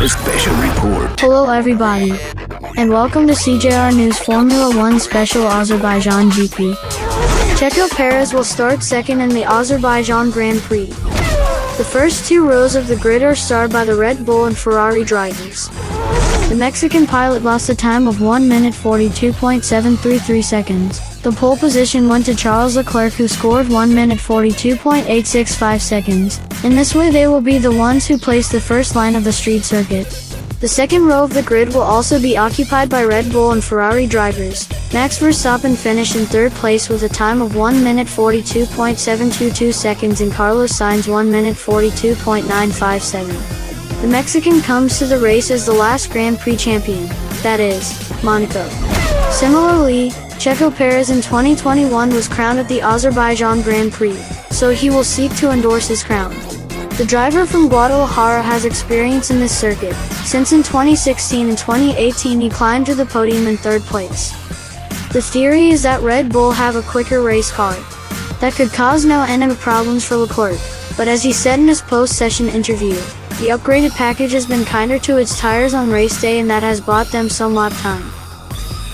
A special report. Hello everybody, and welcome to CJR News Formula 1 Special Azerbaijan GP. Checo Perez will start second in the Azerbaijan Grand Prix. The first two rows of the grid are starred by the Red Bull and Ferrari drivers. The Mexican pilot lost a time of 1 minute 42.733 seconds. The pole position went to Charles Leclerc who scored 1 minute 42.865 seconds. In this way they will be the ones who place the first line of the street circuit. The second row of the grid will also be occupied by Red Bull and Ferrari drivers. Max Verstappen finished in third place with a time of 1 minute 42.722 seconds and Carlos Sainz 1 minute 42.957. The Mexican comes to the race as the last Grand Prix champion, that is, Monaco. Similarly, Checo Perez in 2021 was crowned at the Azerbaijan Grand Prix, so he will seek to endorse his crown. The driver from Guadalajara has experience in this circuit, since in 2016 and 2018 he climbed to the podium in third place. The theory is that Red Bull have a quicker race car. That could cause no of problems for Leclerc, but as he said in his post-session interview, the upgraded package has been kinder to its tires on race day and that has bought them some lap time.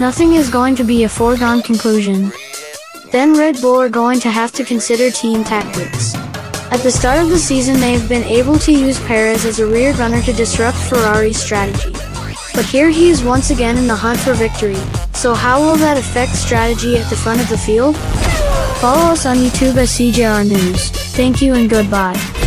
Nothing is going to be a foregone conclusion. Then Red Bull are going to have to consider team tactics. At the start of the season they have been able to use Perez as a rear runner to disrupt Ferrari's strategy. But here he is once again in the hunt for victory, so how will that affect strategy at the front of the field? Follow us on YouTube at CJR News. Thank you and goodbye.